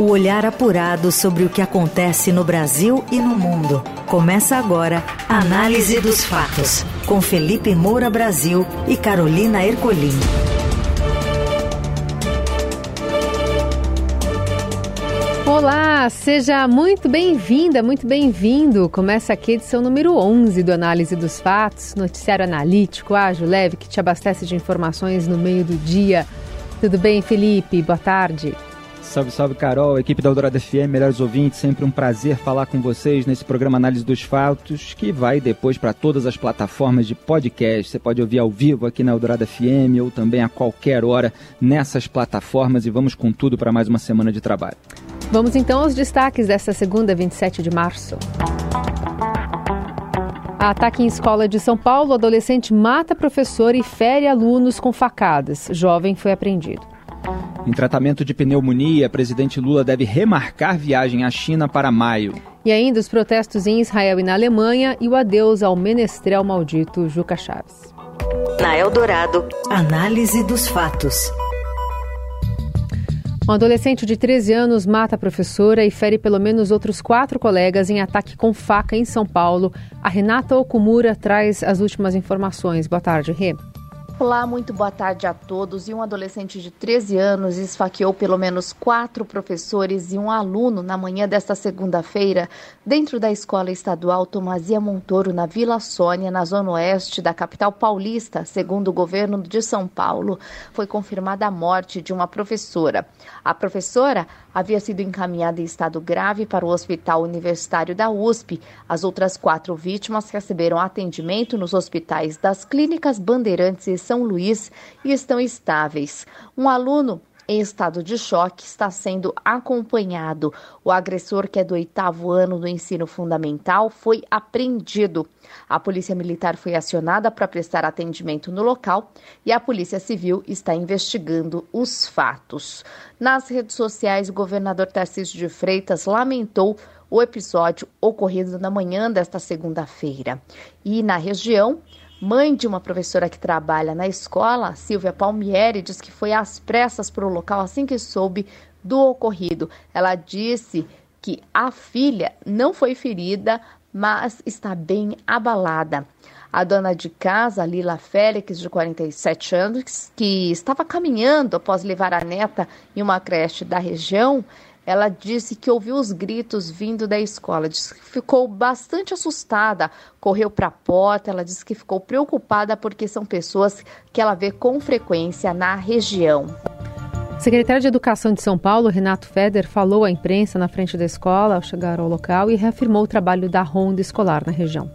O olhar apurado sobre o que acontece no Brasil e no mundo. Começa agora a Análise dos Fatos, com Felipe Moura Brasil e Carolina Ercolim. Olá, seja muito bem-vinda, muito bem-vindo. Começa aqui a edição número 11 do Análise dos Fatos, noticiário analítico, ágil, leve, que te abastece de informações no meio do dia. Tudo bem, Felipe? Boa tarde. Salve, salve, Carol, equipe da Eldorado FM, melhores ouvintes, sempre um prazer falar com vocês nesse programa Análise dos Fatos, que vai depois para todas as plataformas de podcast. Você pode ouvir ao vivo aqui na Eldorado FM ou também a qualquer hora nessas plataformas e vamos com tudo para mais uma semana de trabalho. Vamos então aos destaques desta segunda, 27 de março. Ataque em escola de São Paulo, adolescente mata professor e fere alunos com facadas. Jovem foi apreendido. Em tratamento de pneumonia, presidente Lula deve remarcar viagem à China para maio. E ainda os protestos em Israel e na Alemanha e o adeus ao menestrel maldito Juca Chaves. Na Eldorado, análise dos fatos. Um adolescente de 13 anos mata a professora e fere pelo menos outros quatro colegas em ataque com faca em São Paulo. A Renata Okumura traz as últimas informações. Boa tarde, Rê. Olá, muito boa tarde a todos. E um adolescente de 13 anos esfaqueou pelo menos quatro professores e um aluno na manhã desta segunda-feira, dentro da escola estadual Tomazia Montoro, na Vila Sônia, na zona oeste da capital paulista, segundo o governo de São Paulo. Foi confirmada a morte de uma professora. A professora havia sido encaminhada em estado grave para o Hospital Universitário da USP. As outras quatro vítimas receberam atendimento nos hospitais das Clínicas Bandeirantes e São Luís e estão estáveis. Um aluno em estado de choque está sendo acompanhado. O agressor, que é do oitavo ano do ensino fundamental, foi apreendido. A Polícia Militar foi acionada para prestar atendimento no local e a Polícia Civil está investigando os fatos. Nas redes sociais, o governador Tarcísio de Freitas lamentou o episódio ocorrido na manhã desta segunda-feira. E na região, Mãe de uma professora que trabalha na escola, Silvia Palmieri, diz que foi às pressas para o local assim que soube do ocorrido. Ela disse que a filha não foi ferida, mas está bem abalada. A dona de casa, Lila Félix, de 47 anos, que estava caminhando após levar a neta em uma creche da região, ela disse que ouviu os gritos vindo da escola, disse que ficou bastante assustada, correu para a porta, ela disse que ficou preocupada porque são pessoas que ela vê com frequência na região. O secretário de Educação de São Paulo, Renato Feder, falou à imprensa na frente da escola ao chegar ao local e reafirmou o trabalho da ronda escolar na região.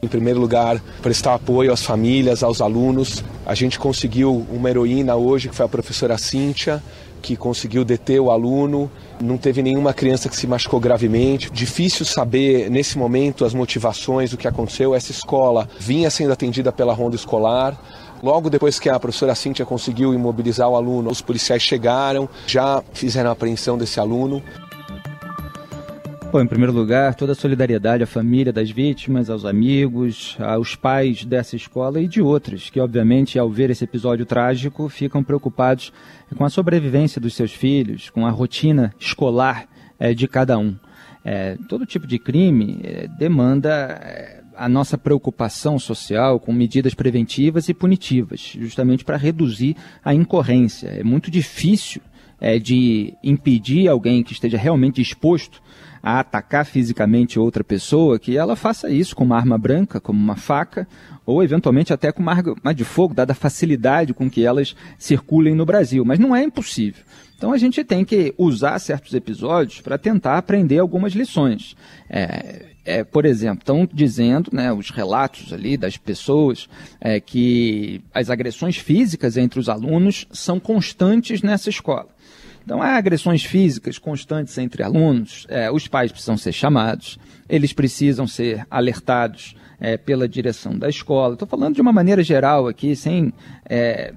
Em primeiro lugar, prestar apoio às famílias, aos alunos. A gente conseguiu uma heroína hoje, que foi a professora Cíntia, que conseguiu deter o aluno. Não teve nenhuma criança que se machucou gravemente. Difícil saber nesse momento as motivações do que aconteceu. Essa escola vinha sendo atendida pela ronda escolar. Logo depois que a professora Cíntia conseguiu imobilizar o aluno, os policiais chegaram, já fizeram a apreensão desse aluno. Bom, em primeiro lugar, toda a solidariedade à família das vítimas, aos amigos, aos pais dessa escola e de outras, que obviamente, ao ver esse episódio trágico, ficam preocupados com a sobrevivência dos seus filhos, com a rotina escolar é, de cada um. É, todo tipo de crime é, demanda a nossa preocupação social com medidas preventivas e punitivas, justamente para reduzir a incorrência. É muito difícil de impedir alguém que esteja realmente exposto a atacar fisicamente outra pessoa, que ela faça isso com uma arma branca, como uma faca, ou eventualmente até com uma arma de fogo, dada a facilidade com que elas circulem no Brasil. Mas não é impossível. Então a gente tem que usar certos episódios para tentar aprender algumas lições. É, é, por exemplo, estão dizendo, né, os relatos ali das pessoas, é, que as agressões físicas entre os alunos são constantes nessa escola. Então, há agressões físicas constantes entre alunos, é, os pais precisam ser chamados, eles precisam ser alertados é, pela direção da escola. Estou falando de uma maneira geral aqui, sem é,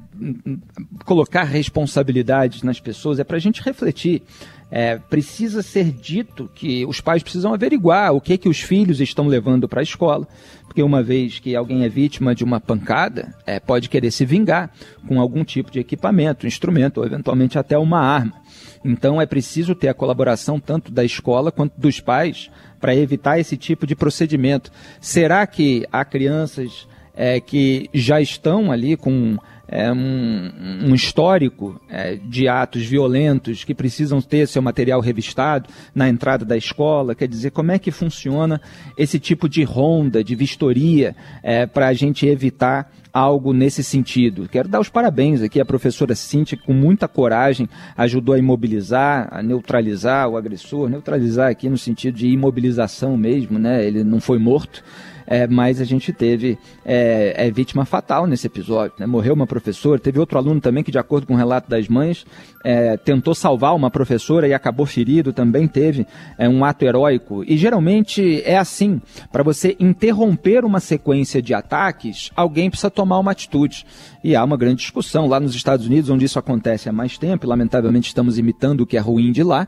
colocar responsabilidades nas pessoas, é para a gente refletir. É, precisa ser dito que os pais precisam averiguar o que que os filhos estão levando para a escola, porque uma vez que alguém é vítima de uma pancada, é, pode querer se vingar com algum tipo de equipamento, instrumento ou eventualmente até uma arma. Então é preciso ter a colaboração tanto da escola quanto dos pais para evitar esse tipo de procedimento. Será que há crianças é, que já estão ali com é, um, um, histórico é, de atos violentos que precisam ter seu material revistado na entrada da escola. Quer dizer, como é que funciona esse tipo de ronda, de vistoria, é, para a gente evitar algo nesse sentido. Quero dar os parabéns aqui à professora Cíntia, que com muita coragem ajudou a imobilizar, a neutralizar o agressor, neutralizar aqui no sentido de imobilização mesmo, né? Ele não foi morto, é, mas a gente teve é, é, vítima fatal nesse episódio. Né? Morreu uma professora, teve outro aluno também que, de acordo com o relato das mães, é, tentou salvar uma professora e acabou ferido, também teve é, um ato heróico. E geralmente é assim: para você interromper uma sequência de ataques, alguém precisa tomar uma atitude. E há uma grande discussão lá nos Estados Unidos, onde isso acontece há mais tempo, e lamentavelmente estamos imitando o que é ruim de lá.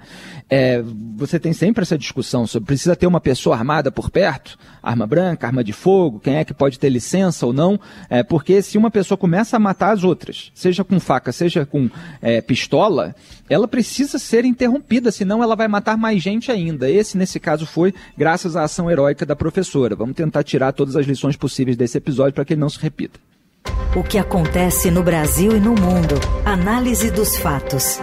É, você tem sempre essa discussão sobre precisa ter uma pessoa armada por perto, arma branca, arma de fogo, quem é que pode ter licença ou não, é, porque se uma pessoa começa a matar as outras, seja com faca, seja com é, pistola, ela precisa ser interrompida, senão ela vai matar mais gente ainda. Esse, nesse caso, foi graças à ação heróica da professora. Vamos tentar tirar todas as lições possíveis desse episódio para que ele não se repita. O que acontece no Brasil e no mundo. Análise dos fatos.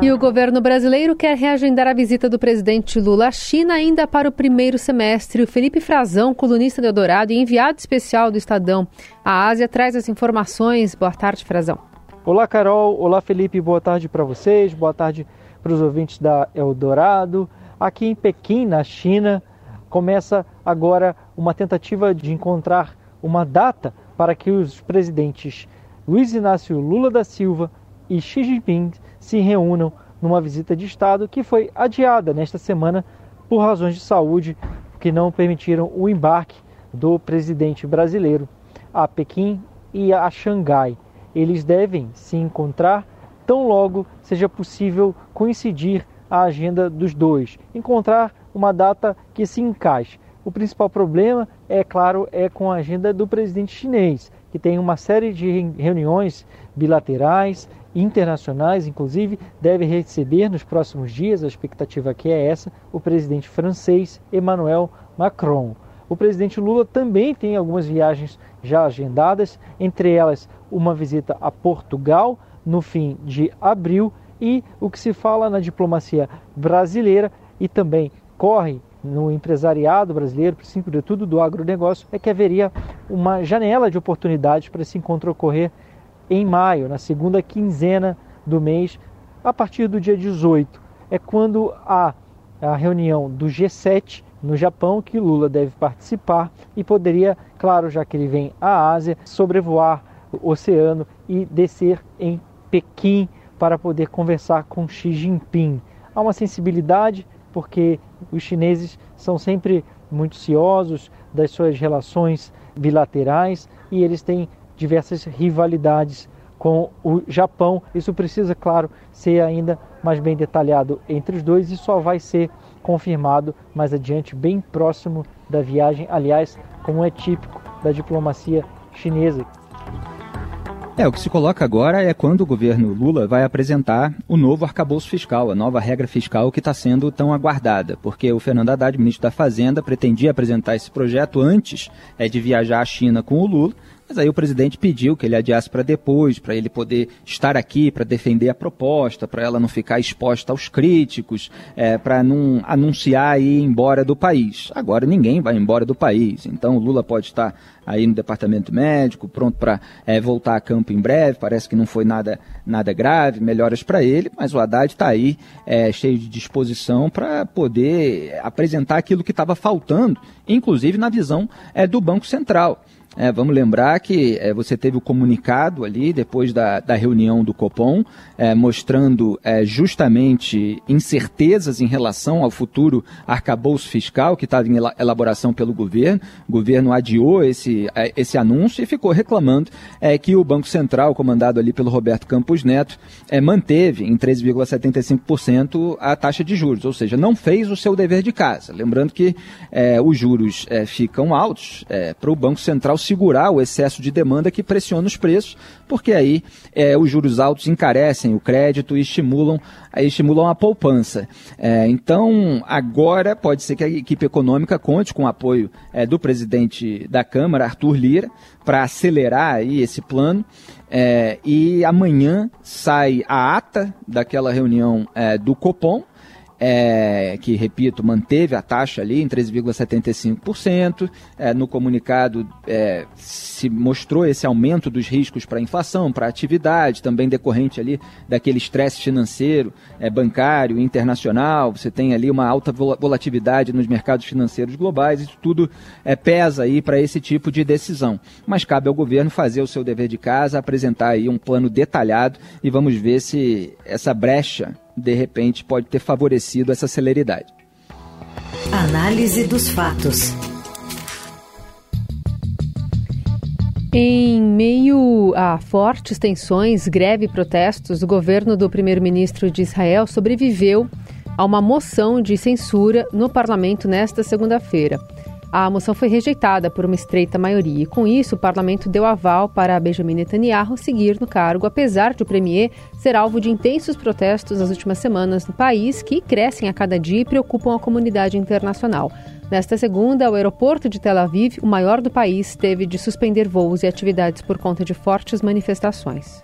E o governo brasileiro quer reagendar a visita do presidente Lula à China ainda para o primeiro semestre. O Felipe Frazão, colunista do Eldorado e enviado especial do Estadão à Ásia, traz as informações. Boa tarde, Frazão. Olá, Carol. Olá, Felipe. Boa tarde para vocês. Boa tarde para os ouvintes da Eldorado. Aqui em Pequim, na China, começa agora uma tentativa de encontrar uma data para que os presidentes Luiz Inácio Lula da Silva e Xi Jinping se reúnam numa visita de Estado que foi adiada nesta semana por razões de saúde que não permitiram o embarque do presidente brasileiro a Pequim e a Xangai. Eles devem se encontrar tão logo seja possível coincidir a agenda dos dois, encontrar uma data que se encaixe. O principal problema, é claro, é com a agenda do presidente chinês, que tem uma série de reuniões bilaterais, internacionais, inclusive, deve receber nos próximos dias, a expectativa aqui é essa, o presidente francês Emmanuel Macron. O presidente Lula também tem algumas viagens já agendadas, entre elas uma visita a Portugal no fim de abril e o que se fala na diplomacia brasileira e também corre no empresariado brasileiro, sobretudo do agronegócio, é que haveria uma janela de oportunidades para esse encontro ocorrer em maio, na segunda quinzena do mês, a partir do dia 18. É quando há a reunião do G7 no Japão, que Lula deve participar e poderia, claro, já que ele vem à Ásia, sobrevoar o oceano e descer em Pequim para poder conversar com Xi Jinping. Há uma sensibilidade porque os chineses são sempre muito ciosos das suas relações bilaterais e eles têm diversas rivalidades com o Japão. Isso precisa, claro, ser ainda mais bem detalhado entre os dois e só vai ser confirmado mais adiante, bem próximo da viagem, aliás, como é típico da diplomacia chinesa. É, o que se coloca agora é quando o governo Lula vai apresentar o novo arcabouço fiscal, a nova regra fiscal que está sendo tão aguardada, porque o Fernando Haddad, ministro da Fazenda, pretendia apresentar esse projeto antes é, de viajar à China com o Lula, mas aí o presidente pediu que ele adiasse para depois, para ele poder estar aqui para defender a proposta, para ela não ficar exposta aos críticos, é, para não anunciar ir embora do país. Agora ninguém vai embora do país, então o Lula pode estar aí no departamento médico, pronto para é, voltar a campo em breve. Parece que não foi nada, nada grave, melhoras para ele, mas o Haddad está aí é, cheio de disposição para poder apresentar aquilo que estava faltando, inclusive na visão é, do Banco Central. É, vamos lembrar que é, você teve o comunicado ali depois da, da reunião do Copom, é, mostrando é, justamente incertezas em relação ao futuro arcabouço fiscal que estava em elaboração pelo governo. O governo adiou esse, é, esse anúncio e ficou reclamando é, que o Banco Central, comandado ali pelo Roberto Campos Neto, manteve em 13,75% a taxa de juros, ou seja, não fez o seu dever de casa. Lembrando que os juros ficam altos para o Banco Central segurar o excesso de demanda que pressiona os preços, porque aí é, os juros altos encarecem o crédito e estimulam, estimulam a poupança. É, então, agora pode ser que a equipe econômica conte com o apoio é, do presidente da Câmara, Arthur Lira, para acelerar aí esse plano. É, e amanhã sai a ata daquela reunião é, do Copom é, que, repito, manteve a taxa ali em 13,75%. É, no comunicado é, se mostrou esse aumento dos riscos para a inflação, para a atividade, também decorrente ali daquele estresse financeiro, é, bancário, internacional. Você tem ali uma alta volatilidade nos mercados financeiros globais. Isso tudo é, pesa aí para esse tipo de decisão. Mas cabe ao governo fazer o seu dever de casa, apresentar aí um plano detalhado e vamos ver se essa brecha de repente pode ter favorecido essa celeridade. Análise dos fatos. Em meio a fortes tensões, greve e protestos, o governo do primeiro-ministro de Israel sobreviveu a uma moção de censura no parlamento nesta segunda-feira. A moção foi rejeitada por uma estreita maioria e, com isso, o parlamento deu aval para Benjamin Netanyahu seguir no cargo, apesar de o premier ser alvo de intensos protestos nas últimas semanas no país, que crescem a cada dia e preocupam a comunidade internacional. Nesta segunda, o aeroporto de Tel Aviv, o maior do país, teve de suspender voos e atividades por conta de fortes manifestações.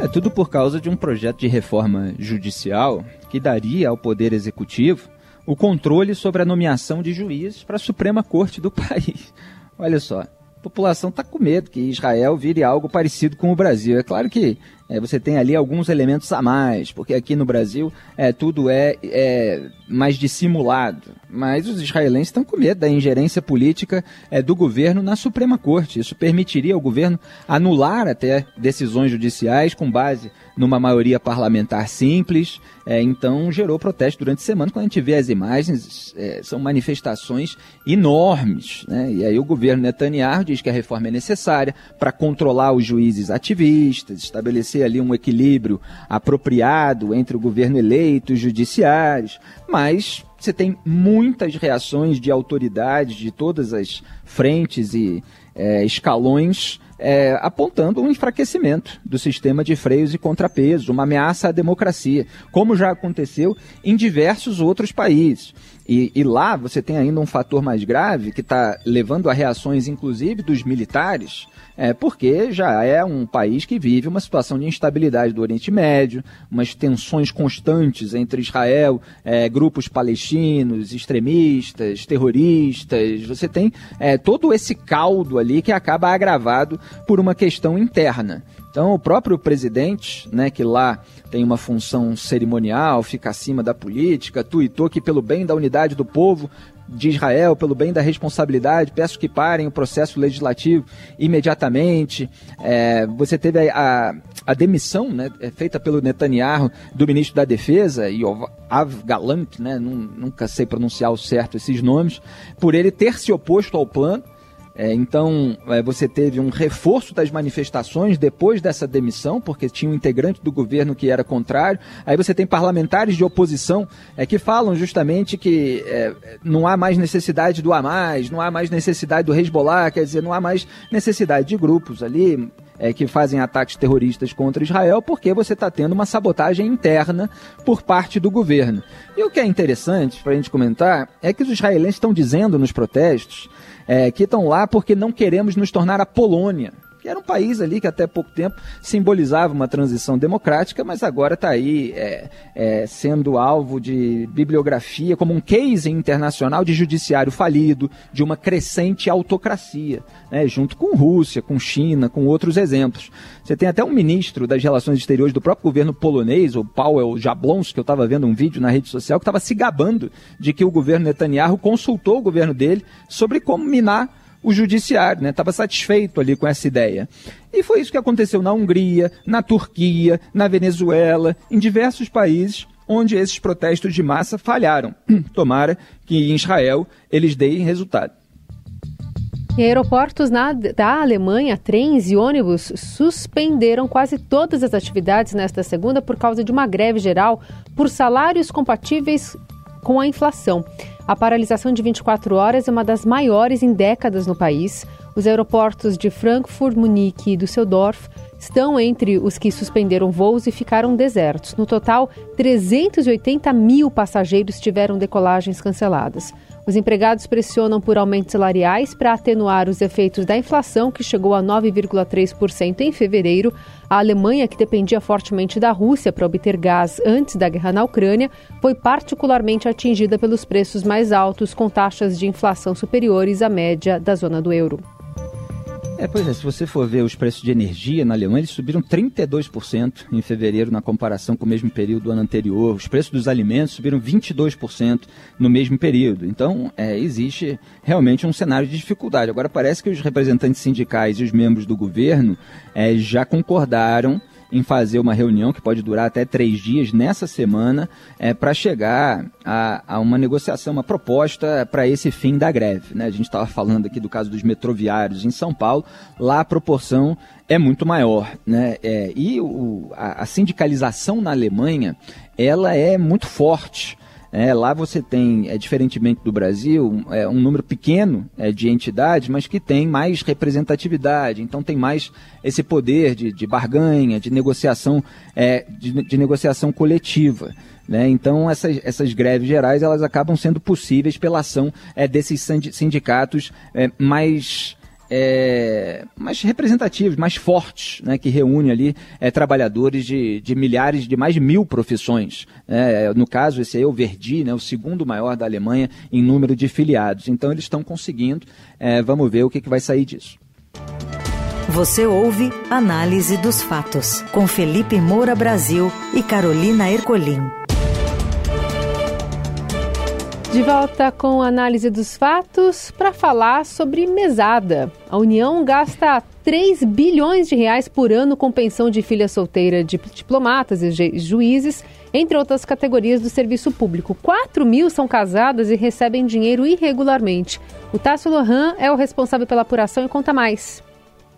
É tudo por causa de um projeto de reforma judicial que daria ao Poder Executivo o controle sobre a nomeação de juízes para a Suprema Corte do país. Olha só, a população está com medo que Israel vire algo parecido com o Brasil. É claro que é, você tem ali alguns elementos a mais, porque aqui no Brasil é, tudo é, é mais dissimulado. Mas os israelenses estão com medo da ingerência política é, do governo na Suprema Corte. Isso permitiria ao governo anular até decisões judiciais com base numa maioria parlamentar simples. É, então gerou protesto durante a semana. Quando a gente vê as imagens, é, são manifestações enormes. Né? E aí o governo Netanyahu diz que a reforma é necessária para controlar os juízes ativistas, estabelecer estabelecer ali um equilíbrio apropriado entre o governo eleito e os judiciários, mas você tem muitas reações de autoridades de todas as frentes e é, escalões é, apontando um enfraquecimento do sistema de freios e contrapesos, uma ameaça à democracia, como já aconteceu em diversos outros países. E, e lá você tem ainda um fator mais grave que está levando a reações, inclusive dos militares, é, porque já é um país que vive uma situação de instabilidade do Oriente Médio, umas tensões constantes entre Israel, é, grupos palestinos, extremistas, terroristas. Você tem é, todo esse caldo ali que acaba agravado por uma questão interna. Então, o próprio presidente, né, que lá tem uma função cerimonial, fica acima da política, tuitou que, pelo bem da unidade do povo, de Israel, pelo bem da responsabilidade, peço que parem o processo legislativo imediatamente. É, você teve a, a, a, demissão né, é, feita pelo Netanyahu do ministro da Defesa, Yoav Galant, né, nunca sei pronunciar o certo esses nomes, por ele ter se oposto ao plano é, então, é, você teve um reforço das manifestações depois dessa demissão, porque tinha um integrante do governo que era contrário. Aí você tem parlamentares de oposição é, que falam justamente que é, não há mais necessidade do Hamas, não há mais necessidade do Hezbollah, quer dizer, não há mais necessidade de grupos ali é, que fazem ataques terroristas contra Israel, porque você está tendo uma sabotagem interna por parte do governo. E o que é interessante para a gente comentar é que os israelenses estão dizendo nos protestos é, que estão lá porque não queremos nos tornar a Polônia era um país ali que até pouco tempo simbolizava uma transição democrática, mas agora está aí é, é, sendo alvo de bibliografia como um case internacional de judiciário falido, de uma crescente autocracia, né, junto com Rússia, com China, com outros exemplos. Você tem até um ministro das relações exteriores do próprio governo polonês, o Paweł Jablonski, que eu estava vendo um vídeo na rede social, que estava se gabando de que o governo Netanyahu consultou o governo dele sobre como minar o judiciário, né? Estava satisfeito ali com essa ideia. E foi isso que aconteceu na Hungria, na Turquia, na Venezuela, em diversos países onde esses protestos de massa falharam. Tomara que em Israel eles deem resultado. Em aeroportos na, da Alemanha, trens e ônibus suspenderam quase todas as atividades nesta segunda por causa de uma greve geral por salários compatíveis com a inflação. A paralisação de 24 horas é uma das maiores em décadas no país. Os aeroportos de Frankfurt, Munique e Düsseldorf estão entre os que suspenderam voos e ficaram desertos. No total, 380 mil passageiros tiveram decolagens canceladas. Os empregados pressionam por aumentos salariais para atenuar os efeitos da inflação, que chegou a 9,3% em fevereiro. A Alemanha, que dependia fortemente da Rússia para obter gás antes da guerra na Ucrânia, foi particularmente atingida pelos preços mais altos, com taxas de inflação superiores à média da zona do euro. É, pois é, se você for ver os preços de energia na Alemanha, eles subiram 32% em fevereiro na comparação com o mesmo período do ano anterior. Os preços dos alimentos subiram 22% no mesmo período. Então, é, existe realmente um cenário de dificuldade. Agora, parece que os representantes sindicais e os membros do governo é, já concordaram em fazer uma reunião que pode durar até três dias nessa semana é, para chegar a, a, uma negociação, uma proposta para esse fim da greve. Né? A gente estava falando aqui do caso dos metroviários em São Paulo, lá a proporção é muito maior. Né? É, e o, a, a sindicalização na Alemanha ela é muito forte. É, lá você tem, é, diferentemente do Brasil, é, um número pequeno é, de entidades, mas que tem mais representatividade, então tem mais esse poder de, de barganha, de negociação, é, de, de, negociação coletiva. Né? Então essas, essas greves gerais elas acabam sendo possíveis pela ação é, desses sindicatos é, mais é, mais representativos, mais fortes, né, que reúne ali é, trabalhadores de, de milhares, de mais de mil profissões. É, no caso, esse aí é o Verdi, né, o segundo maior da Alemanha em número de filiados. Então eles estão conseguindo, é, vamos ver o que, que vai sair disso. Você ouve Análise dos Fatos, com Felipe Moura Brasil e Carolina Ercolim. De volta com a análise dos fatos para falar sobre mesada. A União gasta 3 bilhões de reais por ano com pensão de filha solteira de diplomatas e juízes, entre outras categorias do serviço público. 4 mil são casadas e recebem dinheiro irregularmente. O Tássio Lohan é o responsável pela apuração e conta mais.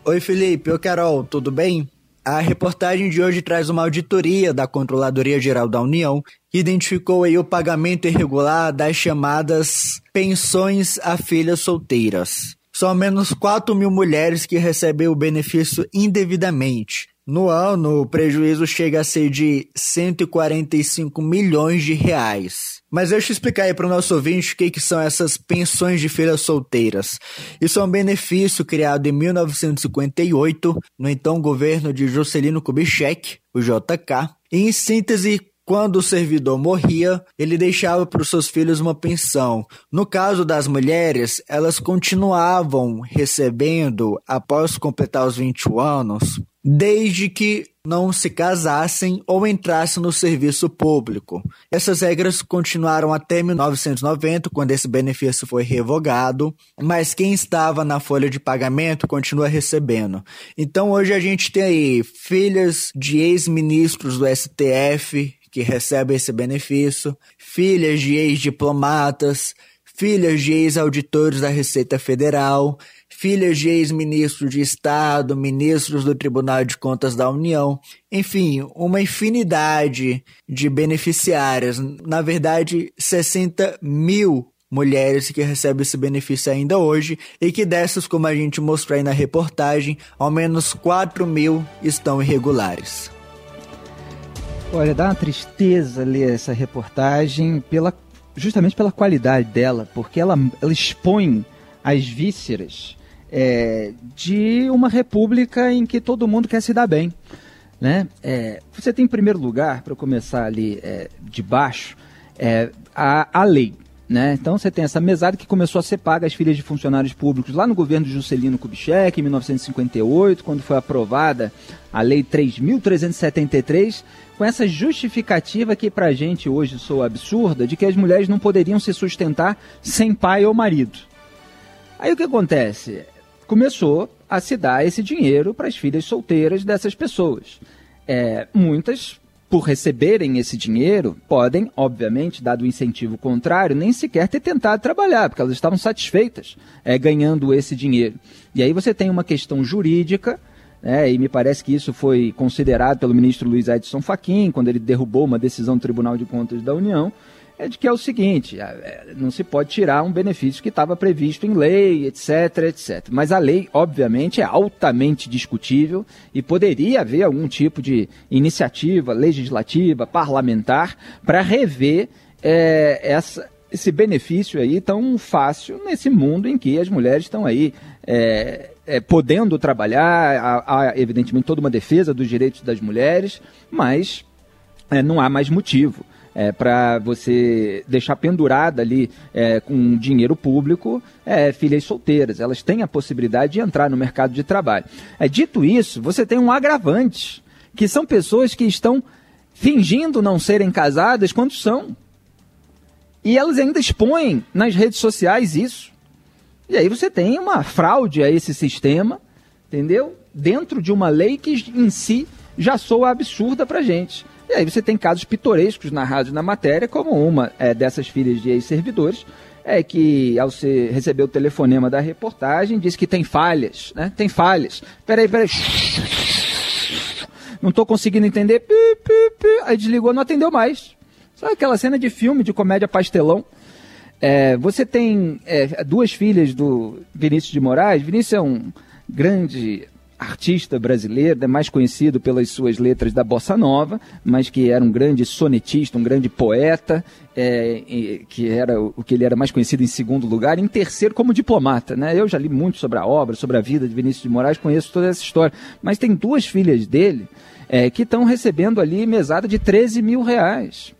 Oi, Felipe. Oi, Carol. Tudo bem? A reportagem de hoje traz uma auditoria da Controladoria Geral da União identificou aí o pagamento irregular das chamadas pensões a filhas solteiras. São menos 4 mil mulheres que recebem o benefício indevidamente. No ano, o prejuízo chega a ser de 145 milhões de reais. Mas deixa eu explicar aí para o nosso ouvinte o que, que são essas pensões de filhas solteiras. Isso é um benefício criado em 1958, no então governo de Juscelino Kubitschek, o JK. E, em síntese, quando o servidor morria, ele deixava para os seus filhos uma pensão. No caso das mulheres, elas continuavam recebendo após completar os 21 anos, desde que não se casassem ou entrassem no serviço público. Essas regras continuaram até 1990, quando esse benefício foi revogado, mas quem estava na folha de pagamento continua recebendo. Então hoje a gente tem aí filhas de ex-ministros do STF que recebem esse benefício, filhas de ex-diplomatas, filhas de ex-auditores da Receita Federal, filhas de ex-ministros de Estado, ministros do Tribunal de Contas da União, enfim, uma infinidade de beneficiárias. Na verdade, 60 mil mulheres que recebem esse benefício ainda hoje e que dessas, como a gente mostrou aí na reportagem, ao menos 4 mil estão irregulares. Olha, dá uma tristeza ler essa reportagem pela, justamente pela qualidade dela, porque ela, ela expõe as vísceras é, de uma república em que todo mundo quer se dar bem. Né? É, você tem, em primeiro lugar, para começar ali é, de baixo, é, a, a lei. Né? Então você tem essa mesada que começou a ser paga às filhas de funcionários públicos lá no governo de Juscelino Kubitschek, em 1958, quando foi aprovada a Lei 3.373, com essa justificativa que para a gente hoje soa absurda, de que as mulheres não poderiam se sustentar sem pai ou marido. Aí o que acontece? Começou a se dar esse dinheiro para as filhas solteiras dessas pessoas. É, muitas, por receberem esse dinheiro, podem, obviamente, dado o incentivo contrário, nem sequer ter tentado trabalhar, porque elas estavam satisfeitas é, ganhando esse dinheiro. E aí você tem uma questão jurídica é, e me parece que isso foi considerado pelo ministro Luiz Edson Fachin, quando ele derrubou uma decisão do Tribunal de Contas da União, é de que é o seguinte, é, não se pode tirar um benefício que estava previsto em lei, etc, etc. Mas a lei, obviamente, é altamente discutível e poderia haver algum tipo de iniciativa legislativa, parlamentar, para rever é, essa, esse benefício aí tão fácil nesse mundo em que as mulheres estão aí é, é, podendo trabalhar, há, há, evidentemente toda uma defesa dos direitos das mulheres, mas é, não há mais motivo é, para você deixar pendurada ali é, com dinheiro público é, filhas solteiras. Elas têm a possibilidade de entrar no mercado de trabalho. É, dito isso, você tem um agravante, que são pessoas que estão fingindo não serem casadas quando são. E elas ainda expõem nas redes sociais isso. E aí você tem uma fraude a esse sistema, entendeu? Dentro de uma lei que em si já soa absurda pra gente. E aí você tem casos pitorescos narrados na matéria, como uma é, dessas filhas de ex-servidores, é que ao ser, receber o telefonema da reportagem, disse que tem falhas, né? Tem falhas. Peraí, peraí. Não estou conseguindo entender. Aí desligou, não atendeu mais. Sabe aquela cena de filme, de comédia pastelão? É, você tem é, duas filhas do Vinícius de Moraes. Vinícius é um grande artista brasileiro, é mais conhecido pelas suas letras da bossa nova, mas que era um grande sonetista, um grande poeta, é, que era o que ele era mais conhecido em segundo lugar, em terceiro como diplomata. Né? Eu já li muito sobre a obra, sobre a vida de Vinícius de Moraes, conheço toda essa história. Mas tem duas filhas dele é, que estão recebendo ali mesada de 13 mil reais.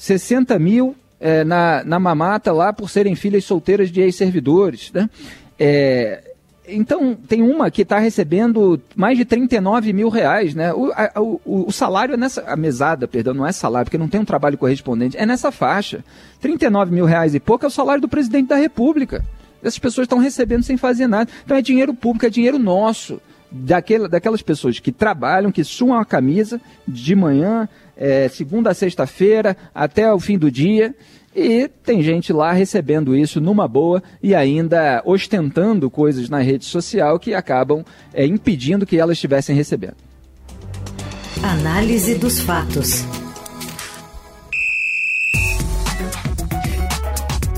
60 mil é, na, na mamata lá por serem filhas solteiras de ex-servidores. Né? É, então, tem uma que está recebendo mais de 39 mil reais, né? O, a, o, o, salário é nessa. A mesada, perdão, não é salário, porque não tem um trabalho correspondente, é nessa faixa. 39 mil reais e pouco é o salário do presidente da República. Essas pessoas estão recebendo sem fazer nada. Então é dinheiro público, é dinheiro nosso. Daquela, daquelas pessoas que trabalham, que suam a camisa de manhã, é, segunda a sexta-feira, até o fim do dia. E tem gente lá recebendo isso numa boa e ainda ostentando coisas na rede social que acabam é, impedindo que elas estivessem recebendo. Análise dos fatos.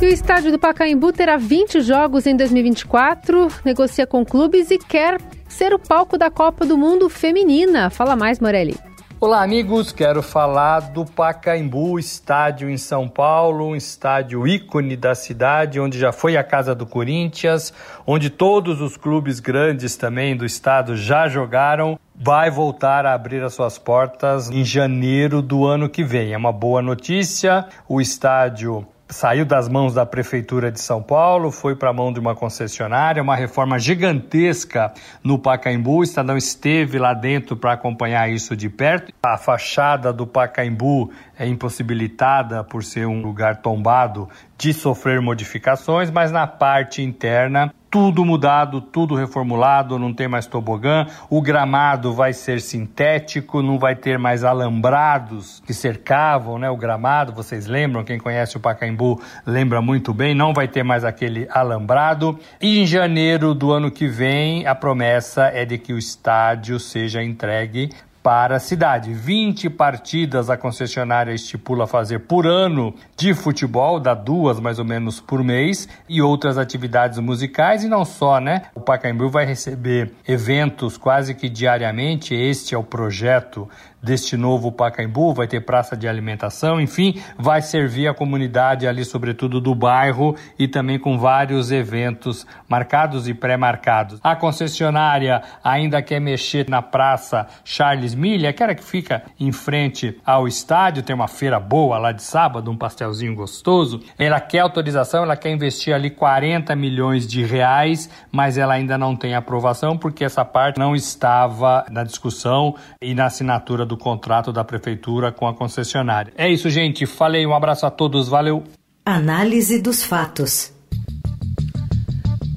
E o estádio do Pacaembu terá 20 jogos em 2024, negocia com clubes e quer ser o palco da Copa do Mundo Feminina. Fala mais, Morelli. Olá, amigos. Quero falar do Pacaembu, estádio em São Paulo, um estádio ícone da cidade, onde já foi a casa do Corinthians, onde todos os clubes grandes também do estado já jogaram. Vai voltar a abrir as suas portas em janeiro do ano que vem. É uma boa notícia. O estádio saiu das mãos da Prefeitura de São Paulo, foi para a mão de uma concessionária, uma reforma gigantesca no Pacaembu. O Estadão esteve lá dentro para acompanhar isso de perto. A fachada do Pacaembu é impossibilitada por ser um lugar tombado de sofrer modificações, mas na parte interna tudo mudado, tudo reformulado, não tem mais tobogã, o gramado vai ser sintético, não vai ter mais alambrados que cercavam né, o gramado, vocês lembram, quem conhece o Pacaembu lembra muito bem, não vai ter mais aquele alambrado. E em janeiro do ano que vem, a promessa é de que o estádio seja entregue para a cidade. 20 partidas a concessionária estipula fazer por ano de futebol, dá duas mais ou menos por mês, e outras atividades musicais, e não só, né? O Pacaembu vai receber eventos quase que diariamente, este é o projeto deste novo Pacaembu, vai ter praça de alimentação, enfim, vai servir a comunidade ali, sobretudo do bairro, e também com vários eventos marcados e pré-marcados. A concessionária ainda quer mexer na praça Charles Mille, aquela que fica em frente ao estádio, tem uma feira boa lá de sábado, um pastelzinho gostoso. Ela quer autorização, ela quer investir ali 40 milhões de reais, mas ela ainda não tem aprovação porque essa parte não estava na discussão e na assinatura do do contrato da prefeitura com a concessionária. É isso, gente. Falei, um abraço a todos, valeu. Análise dos fatos.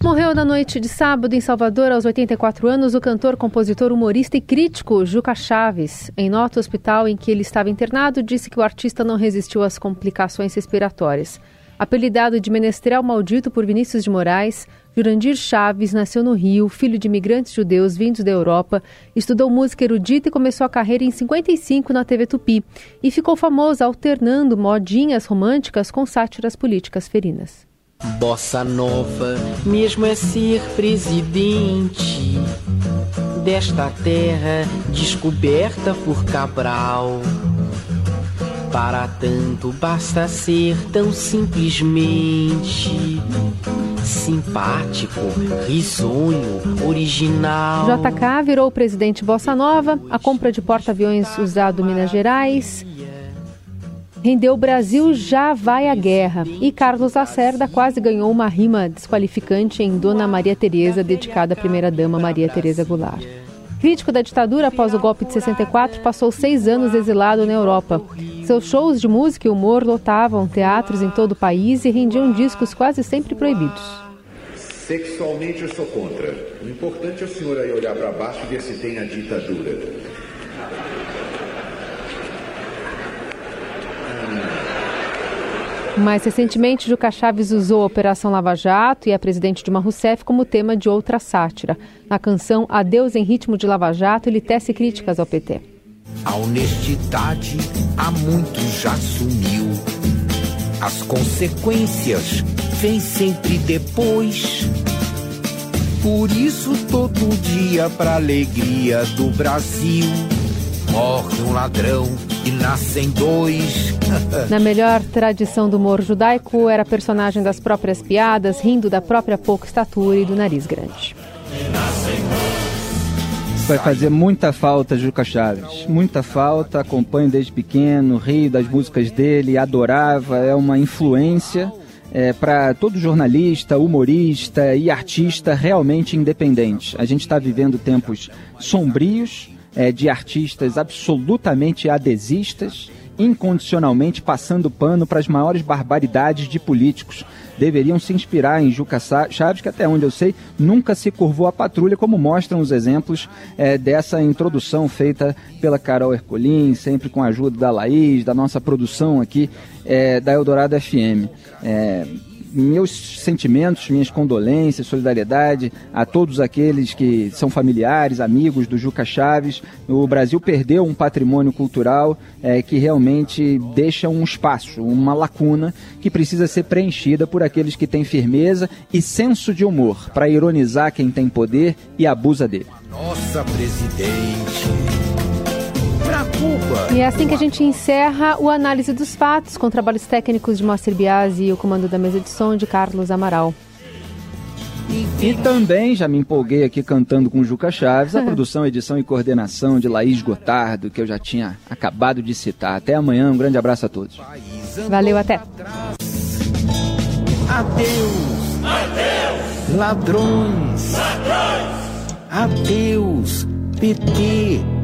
Morreu na noite de sábado em Salvador, aos 84 anos, o cantor, compositor, humorista e crítico Juca Chaves. Em nota, o hospital em que ele estava internado disse que o artista não resistiu às complicações respiratórias. Apelidado de Menestrel Maldito por Vinícius de Moraes, Jurandir Chaves nasceu no Rio, filho de imigrantes judeus vindos da Europa, estudou música erudita e começou a carreira em 55 na TV Tupi e ficou famoso alternando modinhas românticas com sátiras políticas ferinas. Bossa Nova, mesmo é ser presidente desta terra descoberta por Cabral. Para tanto basta ser tão simplesmente simpático, risonho, original. JK virou presidente Bossa Nova, a compra de porta-aviões usado Minas Gerais rendeu Brasil já vai à guerra. E Carlos Lacerda quase ganhou uma rima desqualificante em Dona Maria Tereza, dedicada à primeira-dama Maria Tereza Goulart. Crítico da ditadura após o golpe de 64, passou seis anos exilado na Europa. Seus shows de música e humor lotavam teatros em todo o país e rendiam discos quase sempre proibidos. Sexualmente eu sou contra. O importante é o senhor aí olhar para baixo e ver se tem a ditadura. Mais recentemente, Juca Chaves usou a Operação Lava Jato e a presidente Dilma Rousseff como tema de outra sátira. Na canção Adeus em Ritmo de Lava Jato, ele tece críticas ao PT. A honestidade há muito já sumiu. As consequências vêm sempre depois. Por isso, todo dia, para alegria do Brasil, morre um ladrão e nascem dois. Na melhor tradição do humor judaico, era personagem das próprias piadas, rindo da própria pouca estatura e do nariz grande. Vai fazer muita falta Juca Chaves, muita falta, acompanho desde pequeno, rio das músicas dele, adorava, é uma influência é, para todo jornalista, humorista e artista realmente independente. A gente está vivendo tempos sombrios, é, de artistas absolutamente adesistas, incondicionalmente passando pano para as maiores barbaridades de políticos. Deveriam se inspirar em Juca Chaves, que até onde eu sei, nunca se curvou a patrulha, como mostram os exemplos é, dessa introdução feita pela Carol Ercolim, sempre com a ajuda da Laís, da nossa produção aqui é, da Eldorado FM. É, meus sentimentos, minhas condolências, solidariedade a todos aqueles que são familiares, amigos do Juca Chaves. O Brasil perdeu um patrimônio cultural é, que realmente deixa um espaço, uma lacuna que precisa ser preenchida por aqueles que têm firmeza e senso de humor para ironizar quem tem poder e abusa dele. Nossa presidente Cuba. E é assim que a gente encerra o análise dos fatos com trabalhos técnicos de Moacir Biasi e o comando da mesa de som de Carlos Amaral. E também já me empolguei aqui cantando com Juca Chaves, a produção, edição e coordenação de Laís Gotardo, que eu já tinha acabado de citar. Até amanhã, um grande abraço a todos. Valeu, até. Adeus, adeus, ladrões, ladrões, adeus, PT.